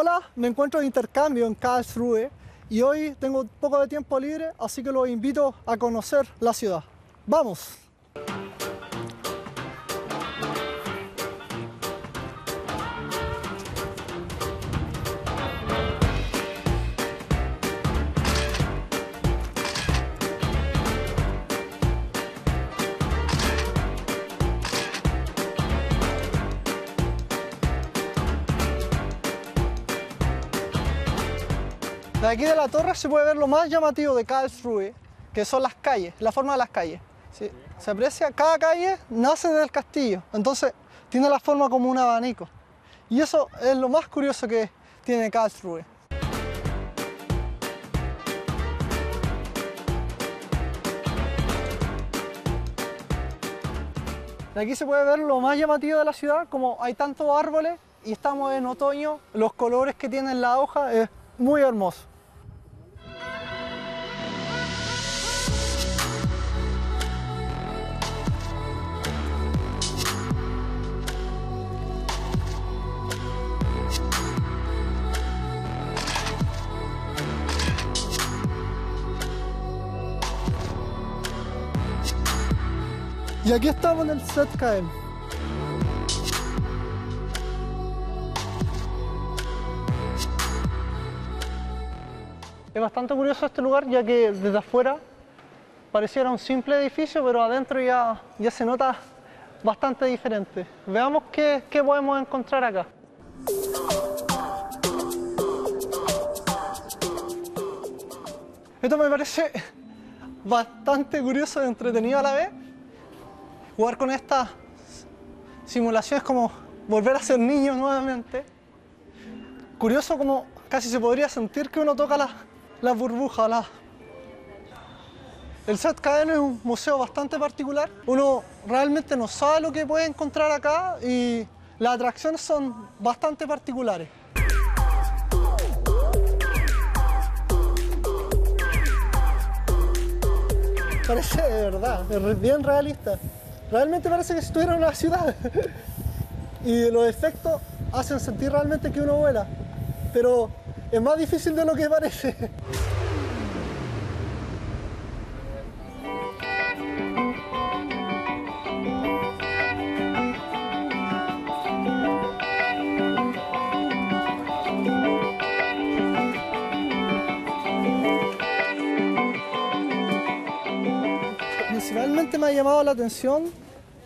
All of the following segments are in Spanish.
Hola, me encuentro de intercambio en Karlsruhe y hoy tengo poco de tiempo libre, así que los invito a conocer la ciudad. ¡Vamos! De aquí de la torre se puede ver lo más llamativo de Karlsruhe, que son las calles, la forma de las calles. ¿sí? Se aprecia, cada calle nace del castillo, entonces tiene la forma como un abanico. Y eso es lo más curioso que tiene Karlsruhe. De aquí se puede ver lo más llamativo de la ciudad, como hay tantos árboles y estamos en otoño, los colores que tienen la hoja es muy hermoso. Y aquí estamos en el ZKM. Es bastante curioso este lugar ya que desde afuera pareciera un simple edificio, pero adentro ya, ya se nota bastante diferente. Veamos qué, qué podemos encontrar acá. Esto me parece bastante curioso y entretenido a la vez. Jugar con estas simulaciones como volver a ser niño nuevamente. Curioso como casi se podría sentir que uno toca las la burbujas. El ZKN es un museo bastante particular. Uno realmente no sabe lo que puede encontrar acá y las atracciones son bastante particulares. Parece de verdad, es bien realista. Realmente parece que estuviera en una ciudad. y los efectos hacen sentir realmente que uno vuela. Pero es más difícil de lo que parece. Principalmente me ha llamado la atención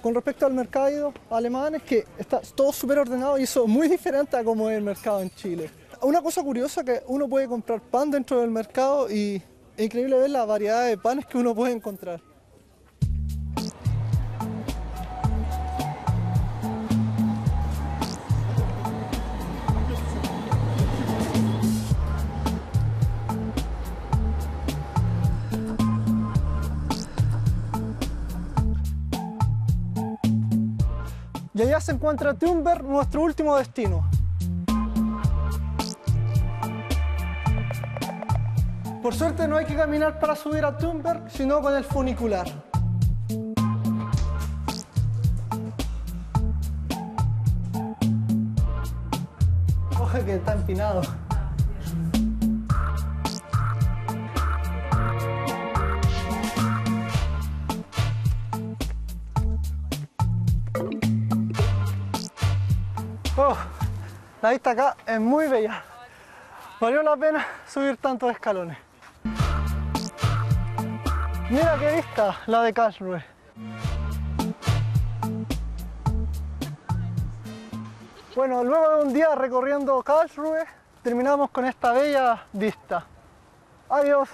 con respecto al mercado alemán es que está todo súper ordenado y eso es muy diferente a como es el mercado en Chile. Una cosa curiosa que uno puede comprar pan dentro del mercado y es increíble ver la variedad de panes que uno puede encontrar. Y allá se encuentra Thunberg, nuestro último destino. Por suerte no hay que caminar para subir a Thunberg, sino con el funicular. Oje que está empinado. La vista acá es muy bella. Valió la pena subir tantos escalones. Mira qué vista la de Karlsruhe. Bueno, luego de un día recorriendo Karlsruhe, terminamos con esta bella vista. Adiós.